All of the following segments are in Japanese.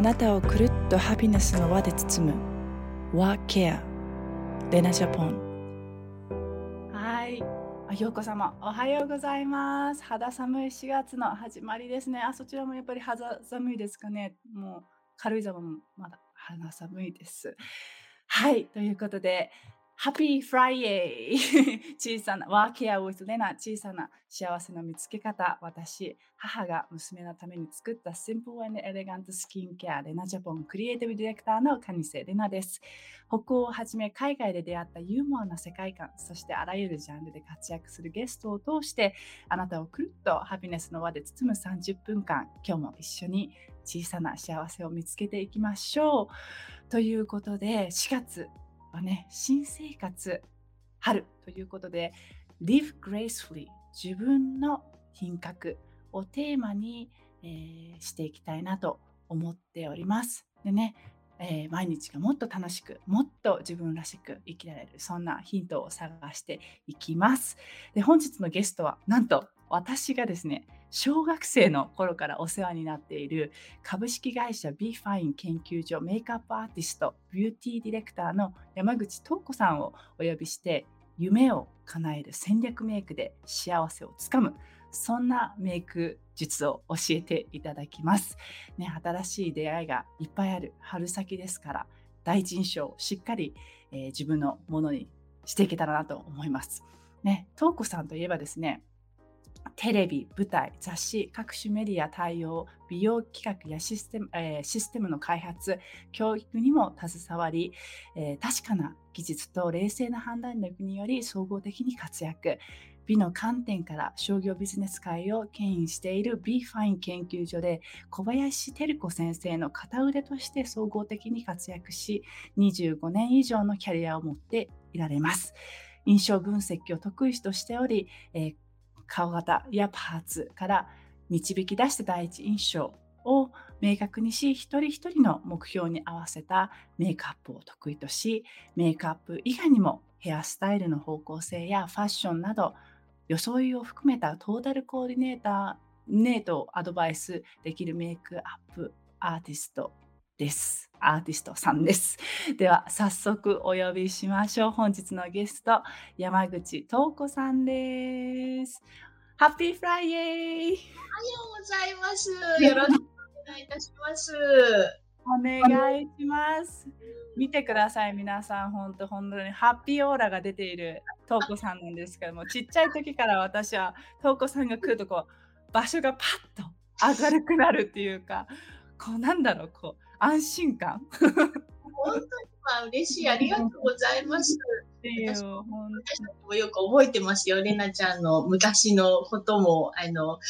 あなたをくるっとハピネスの輪で包む。 WAcare。Lena Japon。はい。あようこ様おはようございます。肌寒い4月の始まりですね。あそちらもやっぱり肌寒いですかね。もう軽井沢もまだ肌寒いです。はい。ということで Happy Friday 小さな WAcare with Lena 小さな幸せの見つけ方。私母が娘のために作ったシンプルエレガントスキンケアレナジャポンクリエイティブディレクターのカニセレナです。北欧をはじめ海外で出会ったユーモアな世界観そしてあらゆるジャンルで活躍するゲストを通してあなたをくるっとハピネスの輪で包む30分間今日も一緒に小さな幸せを見つけていきましょうということで4月はね、新生活、春ということで、Live Gracefully 自分の品格をテーマに、えー、していきたいなと思っております。でね、えー、毎日がもっと楽しく、もっと自分らしく生きられる、そんなヒントを探していきます。で本日のゲストは、なんと私がですね、小学生の頃からお世話になっている株式会社 b ファイン研究所メイクアップアーティストビューティーディレクターの山口東子さんをお呼びして夢を叶える戦略メイクで幸せをつかむそんなメイク術を教えていただきます、ね、新しい出会いがいっぱいある春先ですから第一印象をしっかり、えー、自分のものにしていけたらなと思います。ね、東子さんといえばですねテレビ、舞台、雑誌、各種メディア対応、美容企画やシステム,、えー、システムの開発、教育にも携わり、えー、確かな技術と冷静な判断力により総合的に活躍。美の観点から商業ビジネス界を牽引している b ファイン研究所で小林照子先生の片腕として総合的に活躍し25年以上のキャリアを持っていられます。印象分析を得意としており、えー顔型やパーツから導き出した第一印象を明確にし一人一人の目標に合わせたメイクアップを得意としメイクアップ以外にもヘアスタイルの方向性やファッションなど装いを含めたトータルコーディネーターネートをアドバイスできるメイクアップアーティストです。アーティストさんです。では、早速お呼びしましょう。本日のゲスト、山口東子さんです。Happy Friday おはようございます。よろしくお願いいたします。お願いします。見てください、皆さん。本当、本当にハッピーオーラが出ている東子さんなんですけども、ちっちゃい時から私は東子さんが来るとこう、場所がパッと明るくなるっていうか、こうなんだろう、こう。安心感。本当にまあ嬉しい、ありがとうございます。私もよく覚えてますよ、れなちゃんの昔のことも、あの、ね、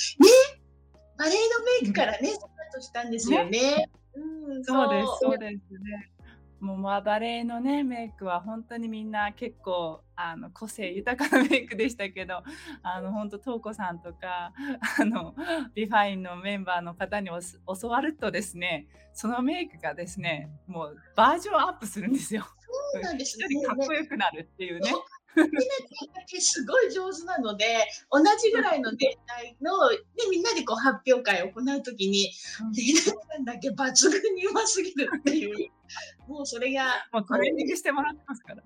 バレエのメイクからね、スタートしたんですよね。うん、そうです、そうですね。もうまあバレエのねメイクは本当にみんな結構あの個性豊かなメイクでしたけどあの本当東子さんとかあのビファインのメンバーの方に教わるとですねそのメイクがですねもうバージョンアップするんですよ。そうなんですね。かっこよくなるっていうね。みんなすごい上手なので同じぐらいの年代のでみんなでこう発表会を行うときにレナちゃんだけ抜群にうますぎるっていうもうそれがもうトレーニングしてもらってますから。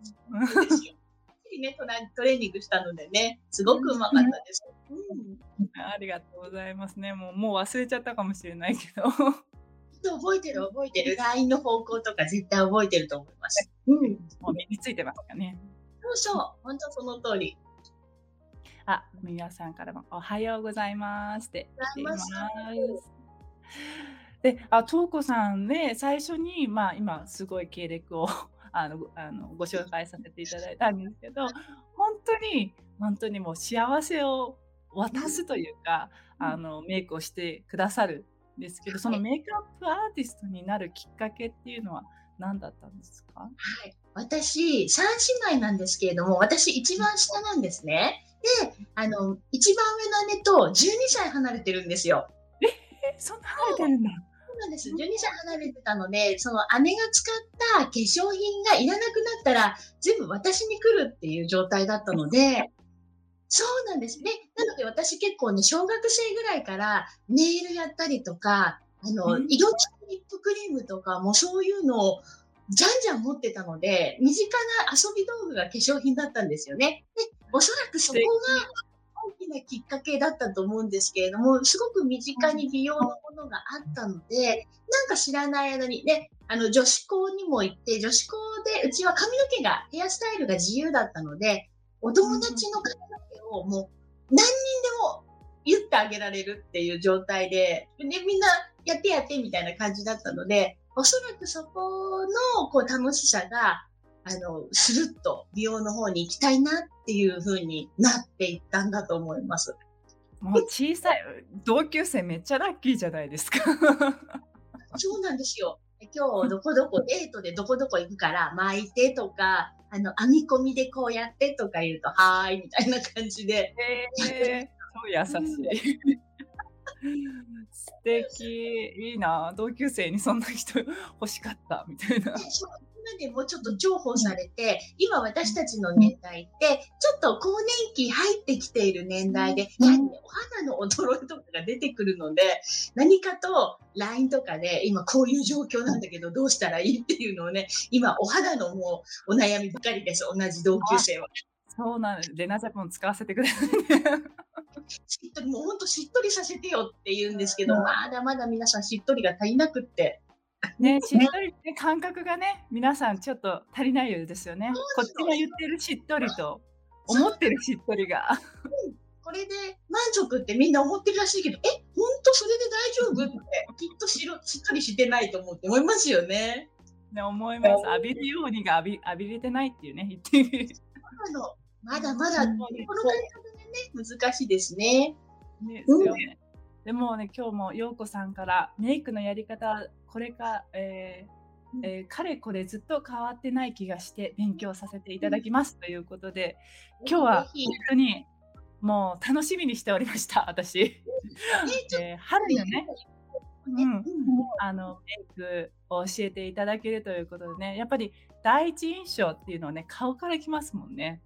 ね、トレーニングしたのでね、すごくうまかったです。うん、ありがとうございますね。もうもう忘れちゃったかもしれないけど。覚えてる覚えてる。LINE の方向とか絶対覚えてると思います。うん。もう身についてますかね。そうそう、本当その通り。あ、皆さんからもおはようございますって言っています。で、あ、とうこさんで、最初に、まあ、今すごい経歴を あのあのご紹介させていただいたんですけど、本当に本当にもう幸せを渡すというか、あのメイクをしてくださるんですけど、そのメイクアップアーティストになるきっかけっていうのは何だったんですか？はい、私三姉妹なんですけれども、私一番下なんですね。で、あの一番上の姉と12歳離れてるんですよ。え、そんな離れてるんだ。そうなんです。12歳離れてたので、その姉が使った化粧品がいらなくなったら、全部私に来るっていう状態だったので、そうなんですね。なので私結構ね、小学生ぐらいからネイルやったりとか、あの、色付リップクリームとかもそういうのをじゃんじゃん持ってたので、身近な遊び道具が化粧品だったんですよね。で、おそらくそこが大きなきっかけだったと思うんですけれども、すごく身近に美容のものがあったので、なんか知らない間に、ね、あの、女子校にも行って、女子校で、うちは髪の毛が、ヘアスタイルが自由だったので、お友達の髪の毛をもう何人でも言ってあげられるっていう状態で、で、みんなやってやってみたいな感じだったので、おそらくそこのこう楽しさが、あの、スルッと美容の方に行きたいなっていう風になっていったんだと思います。もう小さい、同級生めっちゃラッキーじゃないですか。そうなんですよ。今日どこどこデートでどこどこ行くから巻いてとか、あの、編み込みでこうやってとか言うと、はーいみたいな感じで。えー、そう優しい。素敵いいな同級生にそんな人 欲しかったみたいな。今でもちょっと重宝されて、今私たちの年代って、ちょっと更年期入ってきている年代で、やはり、ね、お肌の衰えとかが出てくるので、何かと LINE とかで、今こういう状況なんだけど、どうしたらいいっていうのをね、今お肌のもうお悩みばかりです、同じ同級生は。そうなんです。レナジャポン使わせてくださいね。しっとり、もうほんとしっとりさせてよって言うんですけど、まだまだ皆さんしっとりが足りなくって。ね、しっとりって感覚がね、皆さんちょっと足りないようですよね。こっちが言ってるしっとりと、思ってるしっとりが。これで満足ってみんな思ってるらしいけど、え、本当それで大丈夫？って、きっとしろしっかりしてないと思って思いますよね。ね、思います。浴びるようにが浴び浴びれてないっていうね、言ってる。まだまだ、この感覚難しいですね。ねですよね。でもね、今日も陽子さんからメイクのやり方、これか、えーえー、かれこれずっと変わってない気がして勉強させていただきますということで、今日は本当にもう楽しみにしておりました、私。えー、春のね、うん、あのメイクを教えていただけるということでね、やっぱり第一印象っていうのはね、顔からきますもんね。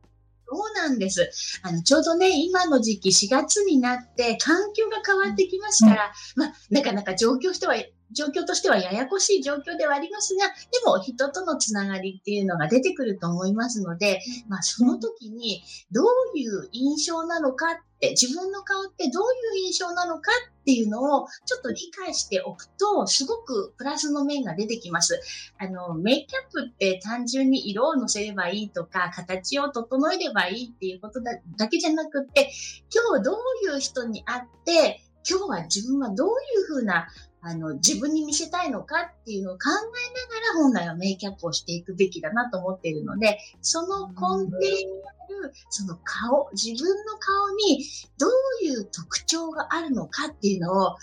そうなんです。あの、ちょうどね、今の時期4月になって環境が変わってきますから、まあ、なかなか状況しては、状況としてはややこしい状況ではありますが、でも人とのつながりっていうのが出てくると思いますので、まあ、その時にどういう印象なのかって、自分の顔ってどういう印象なのかっていうのをちょっと理解しておくと、すごくプラスの面が出てきます。あの、メイキャップって単純に色をのせればいいとか、形を整えればいいっていうことだだけじゃなくって、今日どういう人に会って、今日は自分はどういうふうなあの、自分に見せたいのかっていうのを考えながら本来はメイキャップをしていくべきだなと思っているので、その根底にある、その顔、自分の顔にどういう特徴があるのかっていうのを、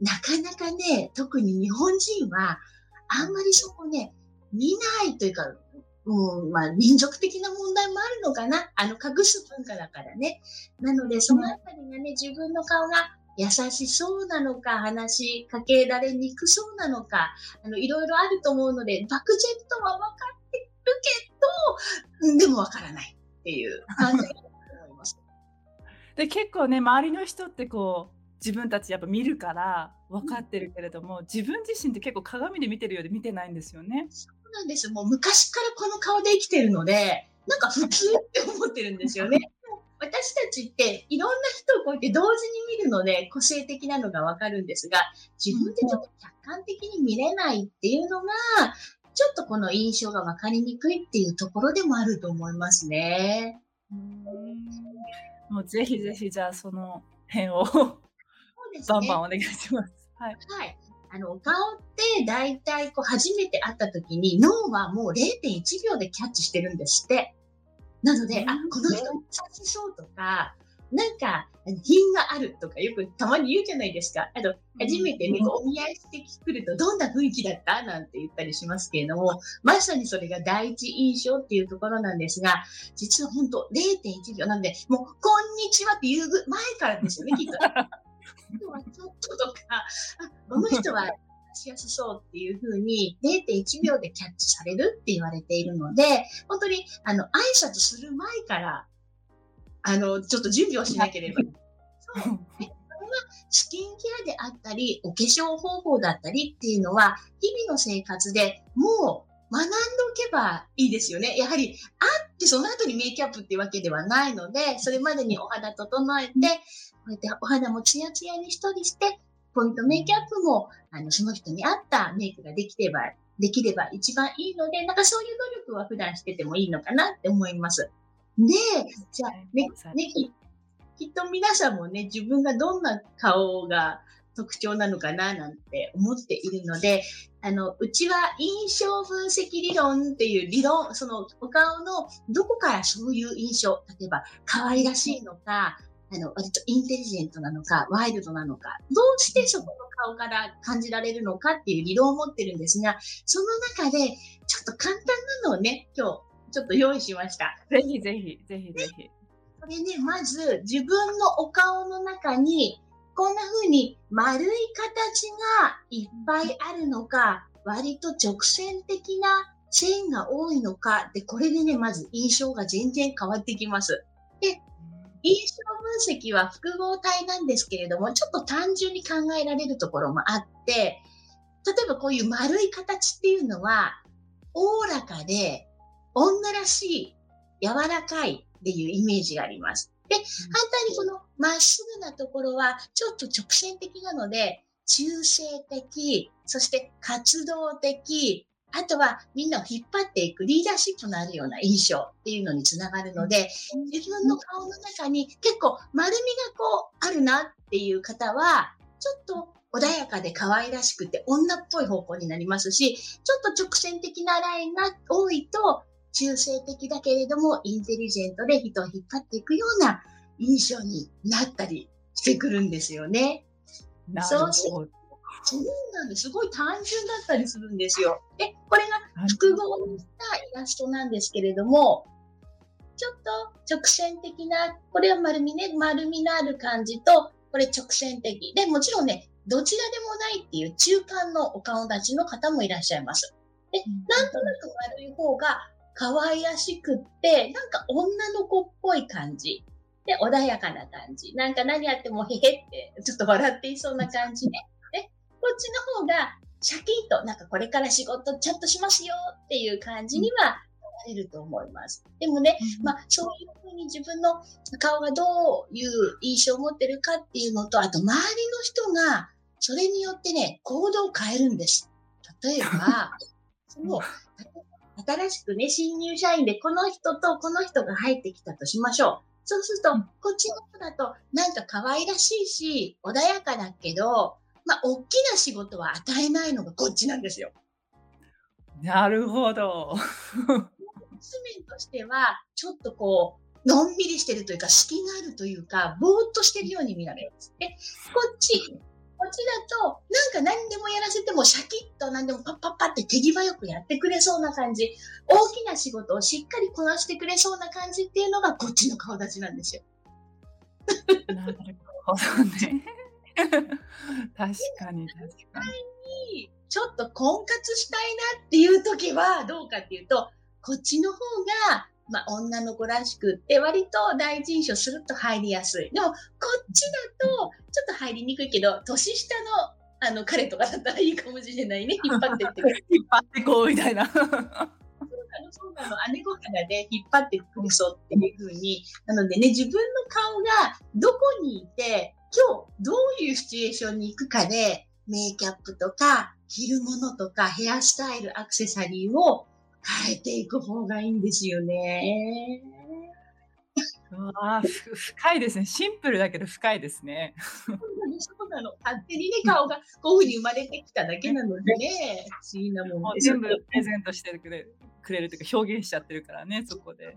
なかなかね、特に日本人は、あんまりそこね、見ないというか、うん、まあ、民族的な問題もあるのかな。あの、隠す文化だからね。なので、そのあたりがね、自分の顔が優しそうなのか、話しかけられにくそうなのか、あの、いろいろあると思うので、漠然とは分かってるけど、でも分からないっていう感じだと思います。で、結構ね、周りの人ってこう、自分たちやっぱ見るから分かってるけれども、うん、自分自身って結構鏡で見てるようで見てないんですよね。そうなんです。もう昔からこの顔で生きてるので、なんか普通って思ってるんですよね。私たちっていろんな人をこうやって同時に見るので個性的なのがわかるんですが、自分でちょっと客観的に見れないっていうのが、ちょっとこの印象がわかりにくいっていうところでもあると思いますね。うんもうぜひぜひじゃあその辺をバンバンお願いします。はい。はい。あの、お顔って大体こう初めて会った時に脳はもう0.1秒でキャッチしてるんですって。なので、あ、この人優しそうとか、なんか、品があるとかよくたまに言うじゃないですか。あと、初めてね、お見合いしてくるとどんな雰囲気だったなんて言ったりしますけれども、まさにそれが第一印象っていうところなんですが、実は本当0.1秒なんで、もう、こんにちはって言う前からですよね、きっと。今日はちょっととか、あ、この人はしやすそうっていうふうに0.1秒でキャッチされるって言われているので、本当にあの挨拶する前から、あの、ちょっと準備をしなければ。そう。スキンケアであったり、お化粧方法だったりっていうのは、日々の生活でもう学んでおけばいいですよね。やはり、あってその後にメイキャップっていうわけではないので、それまでにお肌整えて、こうやってお肌もツヤツヤにしとりして、ポイントメイキャップも、あの、その人に合ったメイクができれば、できれば一番いいので、なんかそういう努力は普段しててもいいのかなって思います。で、じゃあ、ね、ね、きっと皆さんもね、自分がどんな顔が特徴なのかななんて思っているので、あの、うちは印象分析理論っていう理論、そのお顔のどこからそういう印象、例えば可愛らしいのか、あの、割とインテリジェントなのか、ワイルドなのか、どうしてそこの顔から感じられるのかっていう理論を持ってるんですが、その中で、ちょっと簡単なのをね、今日、ちょっと用意しました。ぜひぜひ、ぜひぜひ。これね、まず、自分のお顔の中に、こんな風に丸い形がいっぱいあるのか、割と直線的な線が多いのか、で、これでね、まず印象が全然変わってきます。で、印象分析は複合体なんですけれども、ちょっと単純に考えられるところもあって、例えばこういう丸い形っていうのは、おおらかで、女らしい、柔らかいっていうイメージがあります。で、反対にこのまっすぐなところは、ちょっと直線的なので、中性的、そして活動的、あとはみんなを引っ張っていくリーダーシップのあるような印象っていうのにつながるので、自分の顔の中に結構丸みがこうあるなっていう方は、ちょっと穏やかで可愛らしくて女っぽい方向になりますし、ちょっと直線的なラインが多いと中性的だけれどもインテリジェントで人を引っ張っていくような印象になったりしてくるんですよね。なるほど。そうなんです。すごい単純だったりするんですよ。で、これが複合にしたイラストなんですけれども、ちょっと直線的な、これは丸みね、丸みのある感じと、これ直線的。で、もちろんね、どちらでもないっていう中間のお顔立ちの方もいらっしゃいます。で、なんとなく丸い方が可愛らしくって、なんか女の子っぽい感じ。で、穏やかな感じ。なんか何やってもへへって、ちょっと笑っていそうな感じね。ちの方がシャキッと、なんかこれから仕事ちゃんとしますよっていう感じにはなれると思います。でもね、まあそういうふうに自分の顔がどういう印象を持ってるかっていうのと、あと周りの人がそれによってね、行動を変えるんです。例えば、その新しくね、新入社員でこの人とこの人が入ってきたとしましょう。そうすると、こっちの人だとなんか可愛らしいし、穏やかだけど、まあ、大きな仕事は与えないのがこっちなんですよ。なるほど。面としては、ちょっとこう、のんびりしてるというか、隙があるというか、ぼーっとしてるように見られます。で、こっち、こっちだと、なんか何でもやらせても、シャキッと何でもパッパッパって手際よくやってくれそうな感じ、大きな仕事をしっかりこなしてくれそうな感じっていうのが、こっちの顔立ちなんですよ。なるほどね。確かに確かに。ちょっと婚活したいなっていう時はどうかっていうと、こっちの方が、まあ、女の子らしくって割と第一印象すると入りやすい。でも、こっちだとちょっと入りにくいけど、年下のあの彼とかだったらいいかもしれないね。引っ張ってって 引っ張ってこうみたいな。そうなの、そうなの。姉御肌で引っ張ってくるそうっていうふうに。なのでね、自分の顔がどこにいて、今日どういうシチュエーションに行くかで、メイキャップとか、着るものとか、ヘアスタイル、アクセサリーを変えていく方がいいんですよね。あ深いですね。シンプルだけど深いですね。そうなの。勝手にね、顔がこういうふうに生まれてきただけなのでね、不思議なもの全部プレゼントしてくれる。くれるというか表現しちゃってるからねそこで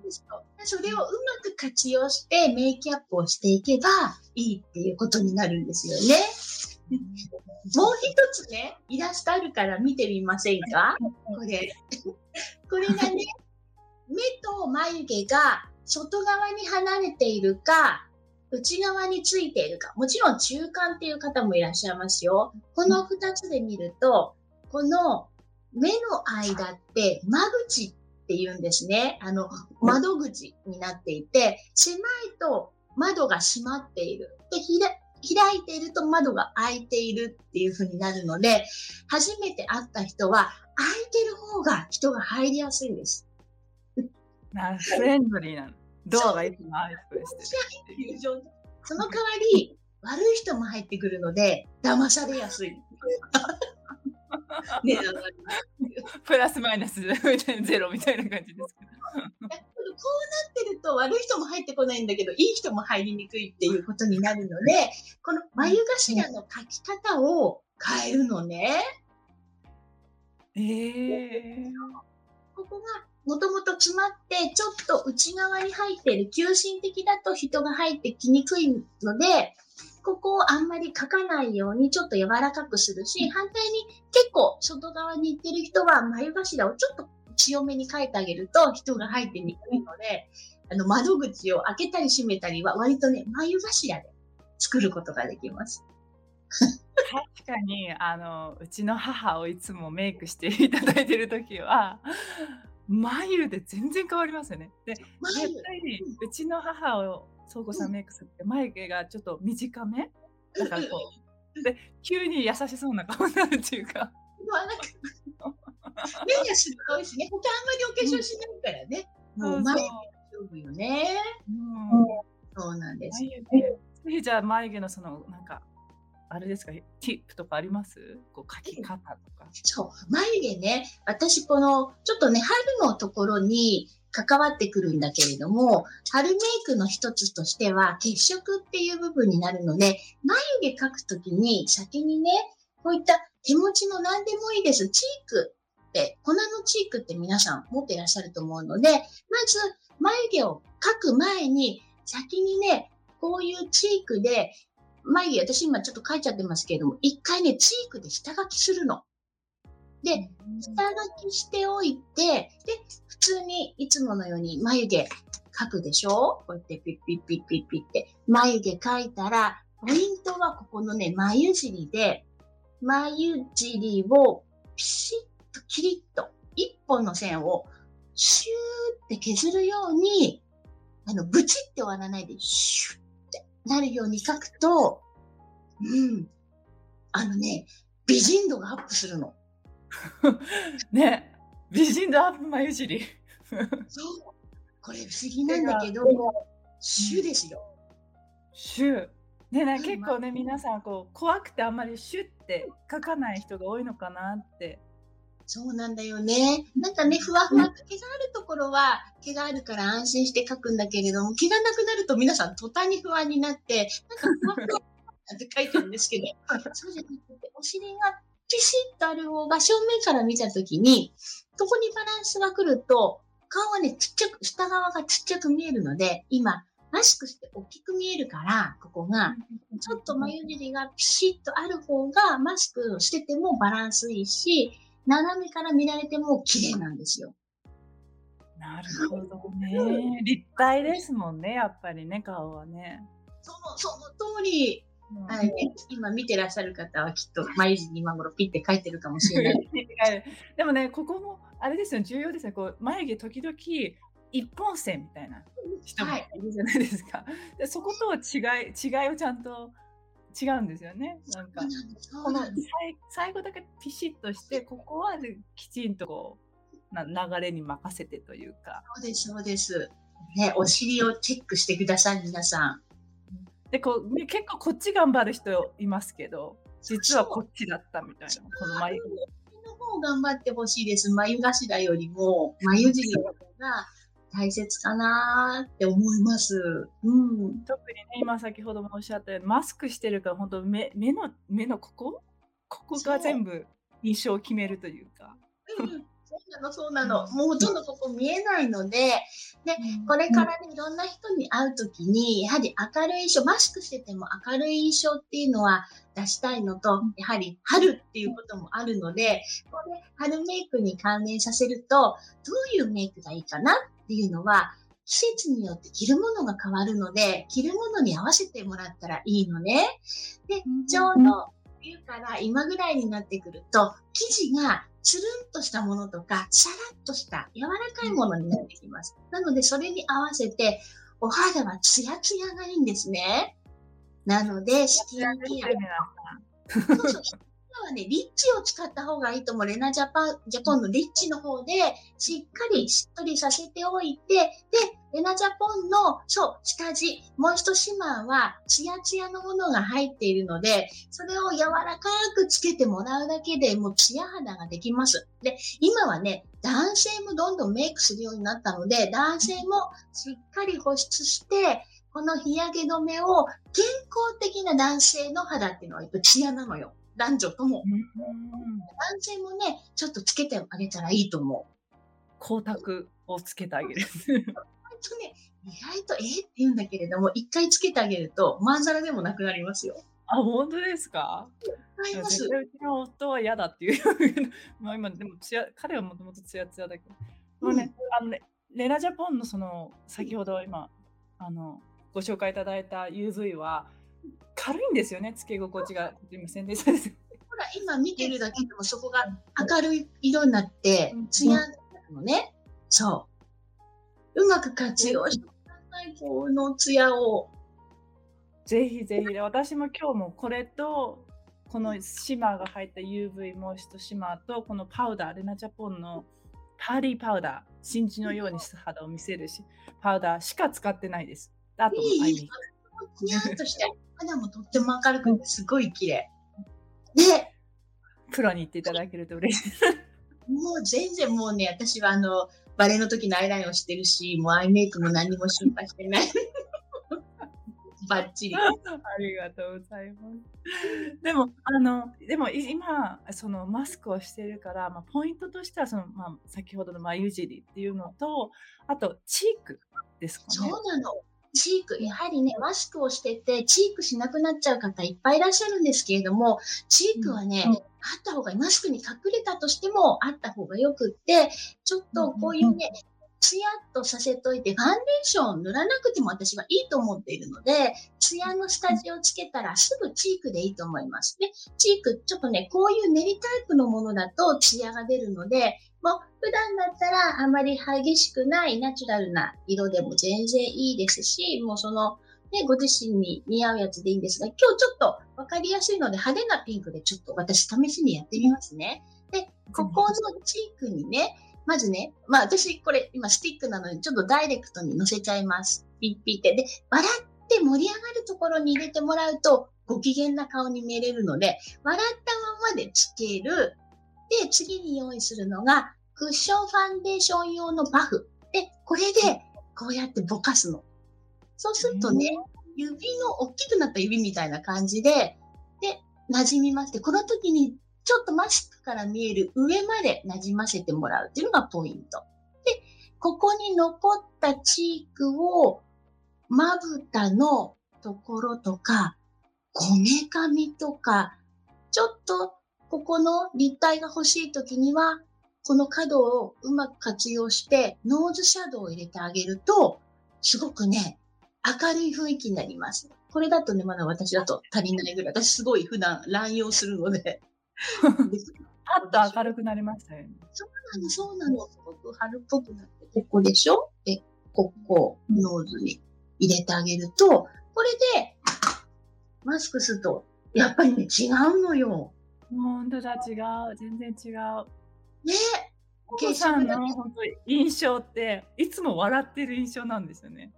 それをうまく活用してメイキャップをしていけばいいっていうことになるんですよね。もう一つね、イラストあるから見てみませんか？これ。これがね、目と眉毛が外側に離れているか、内側についているか。もちろん中間っていう方もいらっしゃいますよ。この二つで見ると、この目の間って間口って言うんですね。あの、窓口になっていて、狭いと窓が閉まっている。で、開いていると窓が開いているっていう風になるので、初めて会った人は、開いてる方が人が入りやすいんです。なフレンドリーなの。ドアがいつも開いてるその代わり、悪い人も入ってくるので、騙されやすい。ね、プラスマイナスゼロみたいな感じですけど。こうなってると悪い人も入ってこないんだけど、いい人も入りにくいっていうことになるので、この眉頭の描き方を変えるのね。えー、ここがもともと詰まってちょっと内側に入っている急進的だと人が入ってきにくいのでここをあんまり書かないようにちょっと柔らかくするし反対に結構外側に行ってる人は眉頭をちょっと強めに書いてあげると人が入ってにくいのであの窓口を開けたり閉めたりは割とね眉頭で作ることができます。確かにあのうちの母をいつもメイクしていただいてる時は眉で全然変わりますよね。で、絶対にうちの母を倉庫さんメイクするって眉毛がちょっと短め？だからこう。で、急に優しそうな顔になるっていうか。目がすごいしね。他あんまりお化粧しないからね。もう眉毛勝負よね。うん、そうなんです。ぜひじゃあ眉毛のそのなんかあれですか、ティップとかあります？こう書き方とか。そう、眉毛ね、私この、ちょっとね、春のところに関わってくるんだけれども、春メイクの一つとしては、血色っていう部分になるので、眉毛描くときに先にね、こういった手持ちの何でもいいです。チークって、粉のチークって皆さん持っていらっしゃると思うので、まず眉毛を描く前に、先にね、こういうチークで眉毛、私今ちょっと書いちゃってますけれども、一回ね、チークで下書きするの。で、下書きしておいて、で、普通にいつものように眉毛描くでしょ？こうやってピッピッピッピッピッって眉毛描いたら、ポイントはここのね、眉尻で、眉尻をピシッとキリッと一本の線をシューって削るように、あの、ブチって終わらないで、シューなるように書くと、うん。あのね、美人度がアップするの。ね美人度アップ眉尻。そう。これ不思議なんだけど、シュですよ。シュ。ね、ね結構ね、皆さんこう怖くてあんまりシュって書かない人が多いのかなってそうなんだよね。なんかね、ふわふわ、毛があるところは毛があるから安心して描くんだけれども、毛がなくなると皆さん途端に不安になって、なんかふわふわって書いてるんですけど、そうじゃなくて、お尻がピシッとある方が正面から見たときに、ここにバランスが来ると、顔はね、ちっちゃく、下側がちっちゃく見えるので、今、マスクして大きく見えるから、ここが、ちょっと眉尻がピシッとある方が、マスクをしててもバランスいいし、斜めから見られても綺麗なんですよ。なるほどね。立体ですもんね、やっぱりね、顔はね。そのその通り、はい、今見てらっしゃる方はきっと眉毛に今頃ピッて書いてるかもしれない。でもね、ここもあれですよ、重要ですね。こう眉毛時々一本線みたいな人もいるじゃないですか。はい、でそこと違い違いをちゃんと違うんですよね。なんか、この最後だけピシッとして、ここはきちんとこうな流れに任せてというか。そうです、そうです。ね、お尻をチェックしてください、皆さん。でこう、ね、結構こっち頑張る人いますけど、実はこっちだったみたいな、この眉毛。の方頑張ってほしいです。眉頭よりも、眉尻の方が大切かなって思います。うん、特にね、今先ほどもおっしゃったように、マスクしてるから、本当目目の、目のここ？ここが全部印象を決めるというか。うん そうなの、そうなの。もうほとんどここ見えないので、で、これからね、いろんな人に会うときに、やはり明るい印象、マスクしてても明るい印象っていうのは出したいのと、やはり春っていうこともあるので、これ春メイクに関連させると、どういうメイクがいいかなっていうのは、季節によって着るものが変わるので、着るものに合わせてもらったらいいのね。で、ちょうど冬から今ぐらいになってくると、生地がつるんとしたものとか、シャラッとした柔らかいものになってきます。なので、それに合わせて、お肌はツヤツヤがいいんですね。なので、スキンケア。そうそう今今はね、リッチを使った方がいいと思う。レナジャパン、ジャポンのリッチの方で、しっかりしっとりさせておいて、で、レナジャポンの、そう、下地、モイストシマーは、ツヤツヤのものが入っているので、それを柔らかくつけてもらうだけでもうツヤ肌ができます。で、今はね、男性もどんどんメイクするようになったので、男性もしっかり保湿して、この日焼け止めを健康的な男性の肌っていうのはやっぱツヤなのよ。男女とも。男性もね、ちょっとつけてあげたらいいと思う。光沢をつけてあげる。本当ね、意外とえー、って言うんだけれども、一回つけてあげると、まんざらでもなくなりますよ。あ、本当ですか？います。うちの夫は嫌だっていう。まあ今、でもつや、彼はもともとつやつやだけど。うん、ね、あのね、レナジャポンのその、先ほど今、あの、ご紹介いただいた UV は、軽いんですよね、つけ心地が。今宣伝されてほら、今見てるだけでもそこが明るい色になって、ツヤのね。そう。うまく活用してください、このツヤを。ぜひぜひ、私も今日もこれと、このシマーが入った UV モイストシマーと、このパウダー、レナジャポンのパーリーパウダー、真珠のようにした肌を見せるし、パウダーしか使ってないです。あと、アイメイク。ニャンとして肌もとっても明るくてすごい綺麗。で、プロに行っていただけると嬉しいです。もう全然もうね、私はあの、バレーの時のアイラインをしてるし、もうアイメイクも何も心配してない。バッチリ。ありがとうございます。でも、あの、でも今、そのマスクをしてるから、まあ、ポイントとしては、その、まあ、先ほどの眉尻っていうのと、あと、チークですかね。そうなの。チーク、やはりね、マスクをしてて、チークしなくなっちゃう方いっぱいいらっしゃるんですけれども、チークはね、うん、あった方が。マスクに隠れたとしても、あった方がよくって、ちょっとこういうね、ツヤっとさせといて、ファンデーション塗らなくても私はいいと思っているので、ツヤの下地をつけたらすぐチークでいいと思います。で、チーク、ちょっとね、こういう練りタイプのものだとツヤが出るので、もう普段だったらあまり激しくないナチュラルな色でも全然いいですし、もうその、ね、ご自身に似合うやつでいいんですが、今日ちょっとわかりやすいので派手なピンクでちょっと私試しにやってみますね。で、ここのチークにね、まずね、まあ私これ今スティックなのでちょっとダイレクトに乗せちゃいます。ピッピって。で、笑って盛り上がるところに入れてもらうとご機嫌な顔に見えれるので、笑ったままでつける。で、次に用意するのが、クッションファンデーション用のパフ。で、これで、こうやってぼかすの。そうするとね、指の大きくなった指みたいな感じで、で、馴染みまして、この時にちょっとマスクから見える上まで馴染ませてもらうっていうのがポイント。で、ここに残ったチークを、まぶたのところとか、こめかみとか、ちょっとここの立体が欲しい時には、この角をうまく活用して、ノーズシャドウを入れてあげると、すごくね、明るい雰囲気になります。これだとね、まだ私だと足りないぐらい。私すごい普段乱用するので。パッと明るくなりましたよね。そうなの、そうなの。すごく春っぽくなって、ここでしょ？で、ここ、ノーズに入れてあげると、これで、マスクすると、やっぱりね、違うのよ。本当だ、違う。全然違う。ねお父さんの本当印象っていつも笑ってる印象なんですよね。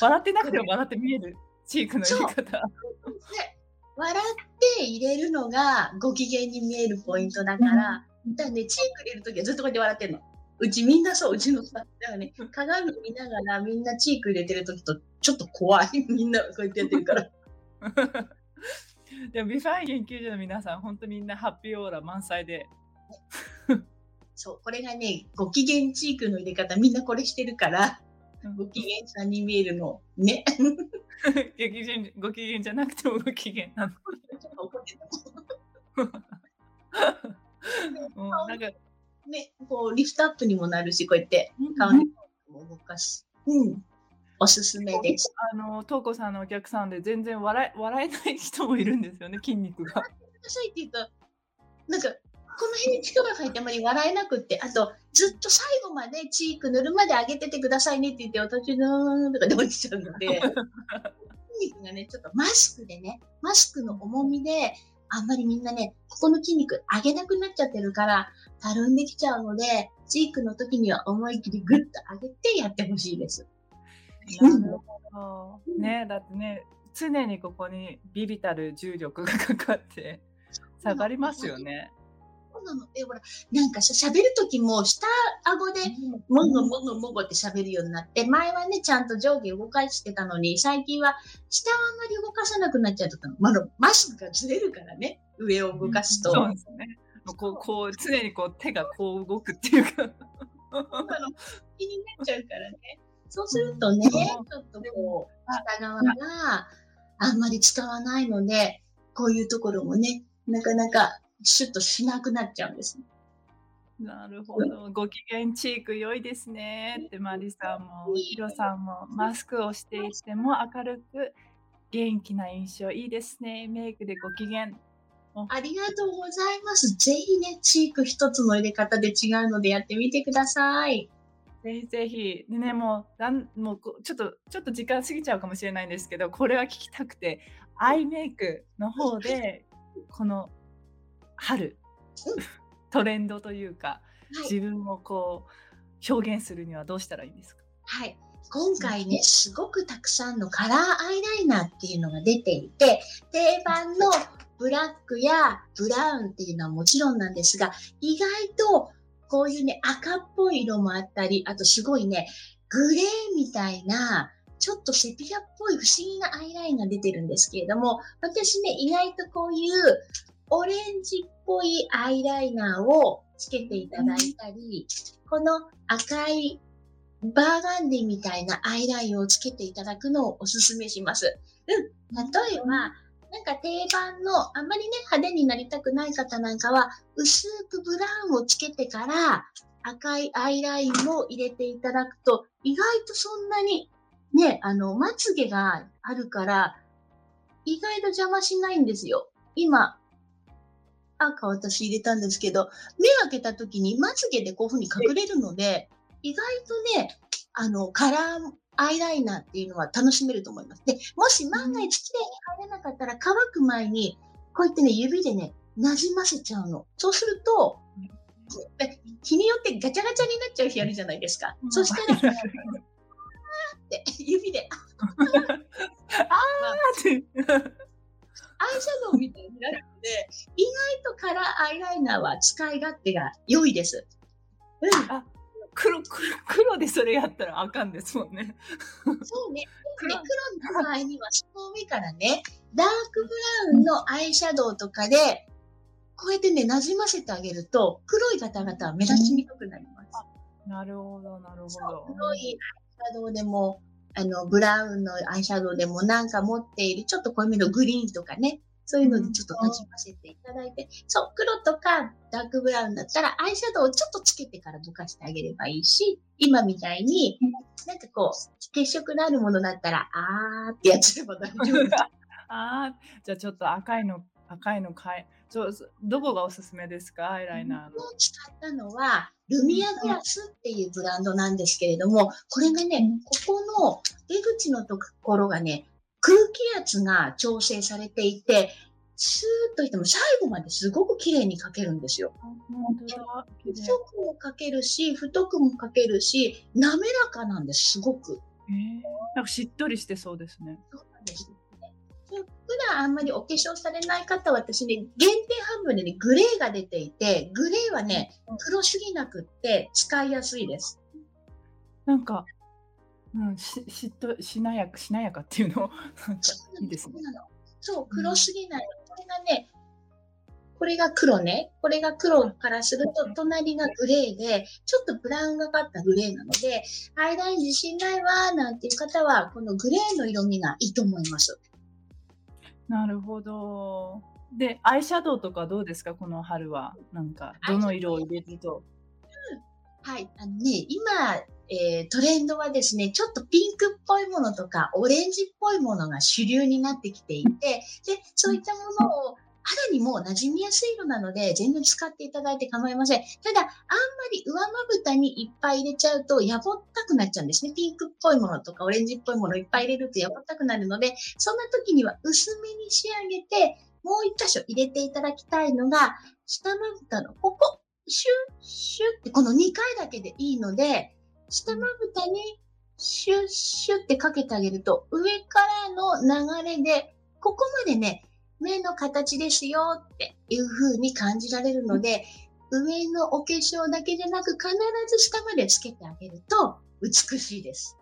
笑ってなくても笑って見えるチークの入れ方。笑って入れるのがご機嫌に見えるポイントだから、うん、だね、チーク入れるときはずっとこうやって笑ってるの。うちみんなそう、うちのさ、だからね、鏡見ながらみんなチーク入れてるときとちょっと怖い。みんなこうやってやってるから。でもビファイン研究所の皆さん、本当みんなハッピーオーラ満載で。そう、これがね、ご機嫌チークの入れ方、みんなこれしてるから、ご機嫌さんに見えるの。ね。ご機嫌ご機嫌じゃなくてもご機嫌なの。も うなんかね、こうリフトアップにもなるし、こうやって顔にも動かす。うん。おすすめです。あの、トーコさんのお客さんで全然笑 笑えない人もいるんですよね、筋肉が。いって言うと、なんか、この辺に力が入ってあまり笑えなくって、あと、ずっと最後までチーク塗るまで上げててくださいねって言って、私のーとかで落ちちゃうので、筋肉がね、ちょっとマスクでね、マスクの重みで、あんまりみんなね、ここの筋肉上げなくなっちゃってるから、たるんできちゃうので、チークの時には思い切りグッと上げてやってほしいです。なるほど。ね、だってね、常にここにビビたる重力がかかって下がりますよね。そうなの。え、ほら、なんかさ、喋るときも下顎でもごもごもごって喋るようになって、前はね、ちゃんと上下動かしてたのに、最近は下はあんまり動かさなくなっちゃったの。まあ、マスクがずれるからね、上を動かすと。そうですね。こう、こう、常にこう手がこう動くっていうか。気になっちゃうからね。そうするとね、ちょっとこう、下側があんまり使わないので、こういうところもね、なかなかシュッとしなくなっちゃうんです。なるほど。ご機嫌チーク良いですねってマリさんもヒロさんもマスクをしていても明るく元気な印象いいですね。メイクでご機嫌。ありがとうございます。ぜひね、チーク一つの入れ方で違うのでやってみてください。ぜひぜひ。でね、もう、だんもうちょっと、ちょっと時間過ぎちゃうかもしれないんですけど、これは聞きたくて、アイメイクの方で、この春、トレンドというか、はい、自分をこう表現するにはどうしたらいいんですか？はい。今回ね、すごくたくさんのカラーアイライナーっていうのが出ていて、定番のブラックやブラウンっていうのはもちろんなんですが、意外とこういうね、赤っぽい色もあったり、あとすごいね、グレーみたいな、ちょっとセピアっぽい不思議なアイラインが出てるんですけれども、私ね、意外とこういうオレンジっぽいアイライナーをつけていただいたり、この赤いバーガンディみたいなアイラインをつけていただくのをおすすめします。うん。例えば、なんか定番の、あまりね、派手になりたくない方なんかは、薄くブラウンをつけてから、赤いアイラインを入れていただくと、意外とそんなに、ね、あの、まつげがあるから、意外と邪魔しないんですよ。今、赤私入れたんですけど、目開けた時にまつげでこういうふうに隠れるので、意外とね、あの、カラーアイライナーっていうのは楽しめると思います。で、もし万が一綺麗に入れなかったら乾く前に、こうやってね、指でね、なじませちゃうの。そうすると、日によってガチャガチャになっちゃう日あるじゃないですか。うん、そしたら、あーって指で、あーって。アイシャドウみたいになるので、意外とカラーアイライナーは使い勝手が良いです。うん。あ黒黒黒でそれやったらあかんですもんね。そうね。黒の場合には、その上からね、ダークブラウンのアイシャドウとかで、こうやってね、なじませてあげると、黒い方々は目立ちにくくなります。なるほど、なるほど。黒いアイシャドウでも、あの、ブラウンのアイシャドウでもなんか持っている、ちょっと濃いめのグリーンとかね、そういうのでちょっとなじませていただいて、そう、黒とかダークブラウンだったらアイシャドウをちょっとつけてからぼかしてあげればいいし、今みたいに、なんかこう、血色のあるものだったら、あーってやっちゃえば大丈夫。あー、じゃあちょっと赤いの、赤いの買い、そうどこがおすすめですか？アイライナーの。使ったのは、ルミアグラスっていうブランドなんですけれども、これがね、ここの出口のところがね、空気圧が調整されていて、スーッといっても最後まですごく綺麗に描けるんですよ。細くも描けるし、太くも描けるし、滑らかなんです、すごく。えー、なんかしっとりしてそうですね。そうなんです普段あんまりお化粧されない方は私ね、限定半分でね、グレーが出ていて、グレーはね、黒すぎなくって使いやすいです。なんか、うん、ししっとしなやかしなやかっていうの？なんかいいですね。そう、黒すぎない。これがね、これが黒ね。これが黒からすると、隣がグレーで、ちょっとブラウンがかったグレーなので、アイライン自信ないわ、なんていう方は、このグレーの色味がいいと思います。なるほど。で、アイシャドウとかどうですか、この春は。なんか、どの色を入れると？はい。あのね、今、えー、トレンドはですね、ちょっとピンクっぽいものとか、オレンジっぽいものが主流になってきていて、で、そういったものを肌にも馴染みやすい色なので、全然使っていただいて構いません。ただ、あんまり上まぶたにいっぱい入れちゃうと、やぼったくなっちゃうんですね。ピンクっぽいものとかオレンジっぽいものいっぱい入れるとやぼったくなるので、そんな時には薄めに仕上げて、もう一箇所入れていただきたいのが、下まぶたのここ、シュッシュッってこの2回だけでいいので、下まぶたにシュッシュッってかけてあげると、上からの流れで、ここまでね、目の形ですよっていう風に感じられるので、上のお化粧だけじゃなく必ず下までつけてあげると美しいです。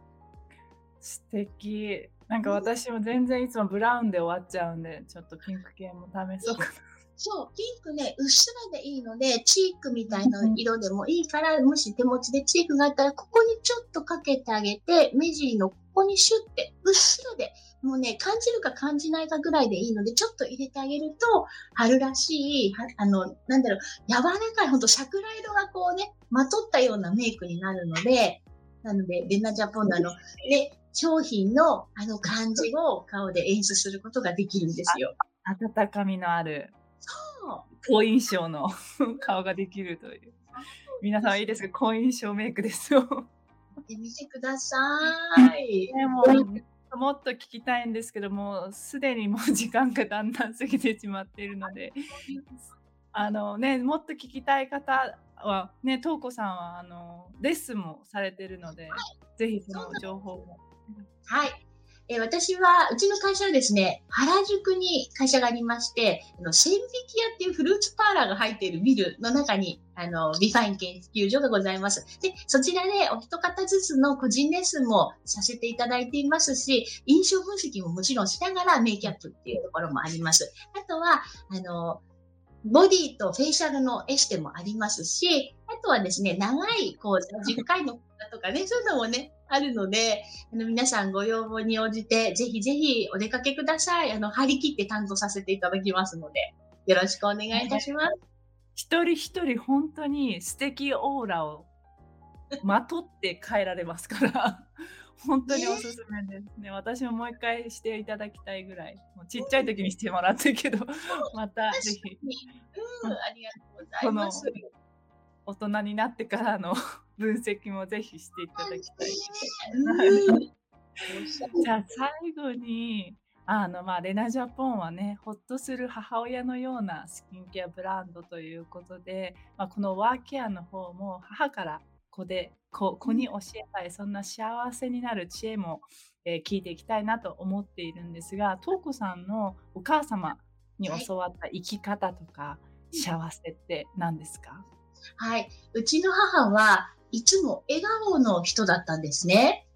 素敵。なんか私も全然いつもブラウンで終わっちゃうんで、ちょっとピンク系も試そうかな。そう、ピンクね、うっすらでいいので、チークみたいな色でもいいから、もし手持ちでチークがあったら、ここにちょっとかけてあげて、目尻のここにシュッて、うっすらでもうね、感じるか感じないかぐらいでいいので、ちょっと入れてあげると、春らしい、あの、なんだろう、柔らかい、ほんと桜色がこうね、まとったようなメイクになるので、なので、レナジャポンのあの、ね、商品のあの感じを顔で演出することができるんですよ。温かみのある。好印象の 顔ができるという。皆さんいいですか好印象メイクですよ。見てみてください。でももっと聞きたいんですけども、すでにもう時間がだんだん過ぎてしまっているので、あのね、もっと聞きたい方は、ね、とうこさんはあのレッスンもされているので、はい、ぜひその情報も。はい、え私は、うちの会社はですね、原宿に会社がありまして、あの、千匹屋っていうフルーツパーラーが入っているビルの中に、あの、ビファイン研究所がございます。で、そちらでお一方ずつの個人レッスンもさせていただいていますし、印象分析ももちろんしながらメイキャップっていうところもあります。あとは、あの、ボディとフェイシャルのエステもありますし、とはですね、長い講座、10回の講座とかね、そういうのもね、あるので、あの皆さんご要望に応じて、ぜひぜひお出かけください。あの、張り切って担当させていただきますので、よろしくお願いいたします。一人一人本当に素敵オーラをまとって帰られますから、本当におすすめですね。私ももう一回していただきたいぐらい、もうちっちゃい時にしてもらったけど、またぜひ。うん、ありがとうございます。大人になってからの 分析もぜひしていただきたい。じゃあ最後にあのまあレナジャポンはねほっとする母親のようなスキンケアブランドということで、まあ、このワーケアの方も母から子で子子に教えたいそんな幸せになる知恵も、えー、聞いていきたいなと思っているんですがトーコさんのお母様に教わった生き方とか、幸せって何ですか、はい。はいうちの母はいつも笑顔の人だったんですね。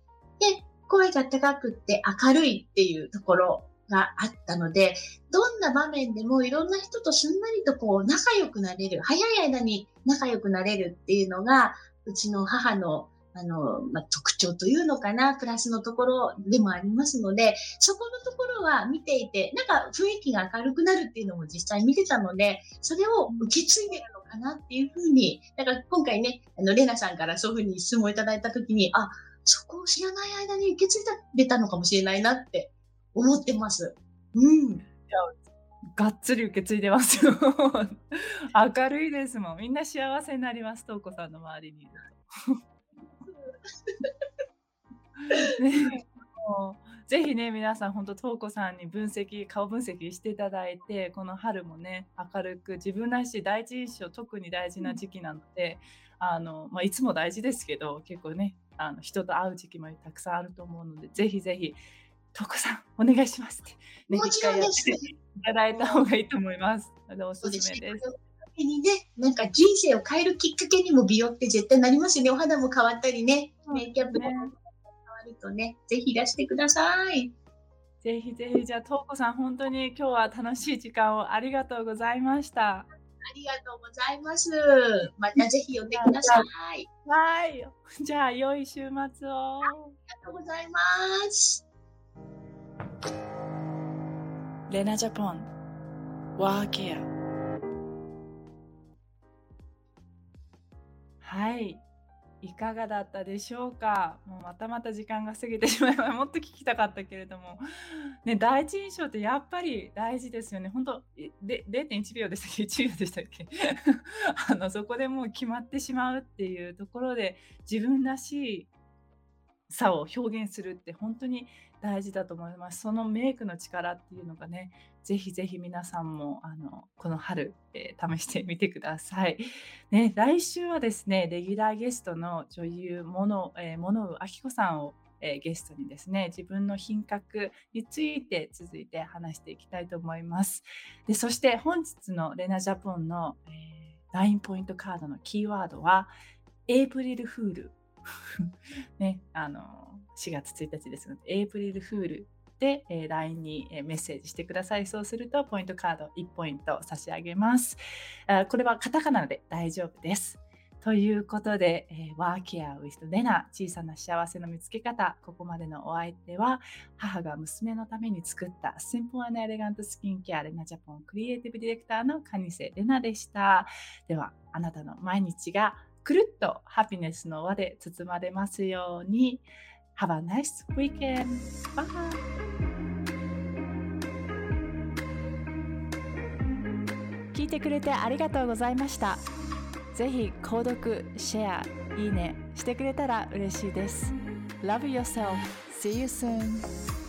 で、声が高くって明るいっていうところがあったので、どんな場面でもいろんな人とすんなりとこう仲良くなれる、早い間に仲良くなれるっていうのが、うちの母のあの、まあ、特徴というのかな、プラスのところでもありますので、そこのところは見ていて、なんか雰囲気が明るくなるっていうのも実際見てたので、それを受け継いでるのかなっていうふうに、だから今回ね、あの、レナさんからそういうふうに質問いただいたときに、あ、そこを知らない間に受け継いでたのかもしれないなって思ってます。うん。がっつり受け継いでますよ。明るいですもん。みんな幸せになります、とうこさんの周りにいると。ね、もうぜひね皆さん本当とうこさんに分析顔分析していただいてこの春もね明るく自分らしい第一印象特に大事な時期なので、あのまあ、いつも大事ですけど結構ねあの人と会う時期もたくさんあると思うのでぜひぜひとうこさんお願いしますって、ね、もちろんですいただいた方がいいと思います。おすすめです。にね、なんか人生を変えるきっかけにも美容って絶対なりますよね。お肌も変わったりね、メイキャップも変わるとね、ぜひいらしてください。ぜひぜひ、じゃあ、とうこさん、本当に今日は楽しい時間をありがとうございました。ありがとうございます。またぜひ呼んでください。はい。じゃあ、良い週末を。ありがとうございます。レナジャポン、ワーケア。はい。いかがだったでしょうか？もうまたまた時間が過ぎてしまいま もっと聞きたかったけれども、ね、第一印象ってやっぱり大事ですよね。本当で0.1秒でしたっけ ?1 秒でしたっけ？あのそこでもう決まってしまうっていうところで自分らしいさを表現するって本当に大事だと思います。そのメイクの力っていうのがね、ぜひぜひ皆さんもあのこの春、えー、試してみてください。ね、来週はですね、レギュラーゲストの女優、モノ、えー、モノウアキコさんをえ、ゲストにですね自分の品格について続いて話していきたいと思います。でそして本日のレナジャポンの、えー、ラインポイントカードのキーワードはエイプリルフール ね、あの4月1日ですので、エイプリルフールで、えー、LINE に、メッセージしてください。そうすると、ポイントカード1ポイント差し上げます。あこれはカタカナで大丈夫です。ということで、えー、ワーケアウィストレナ小さな幸せの見つけ方ここまでのお相手は母が娘のために作ったシンプルエレガントスキンケアレナジャポンクリエイティブディレクターのカニセレナでしたではあなたの毎日がくるっとハピネスの輪で包まれますように。Have a nice weekend! Bye! 聞いてくれてありがとうございました。ぜひ購読、シェア、いいねしてくれたら嬉しいです。Love yourself. See you soon.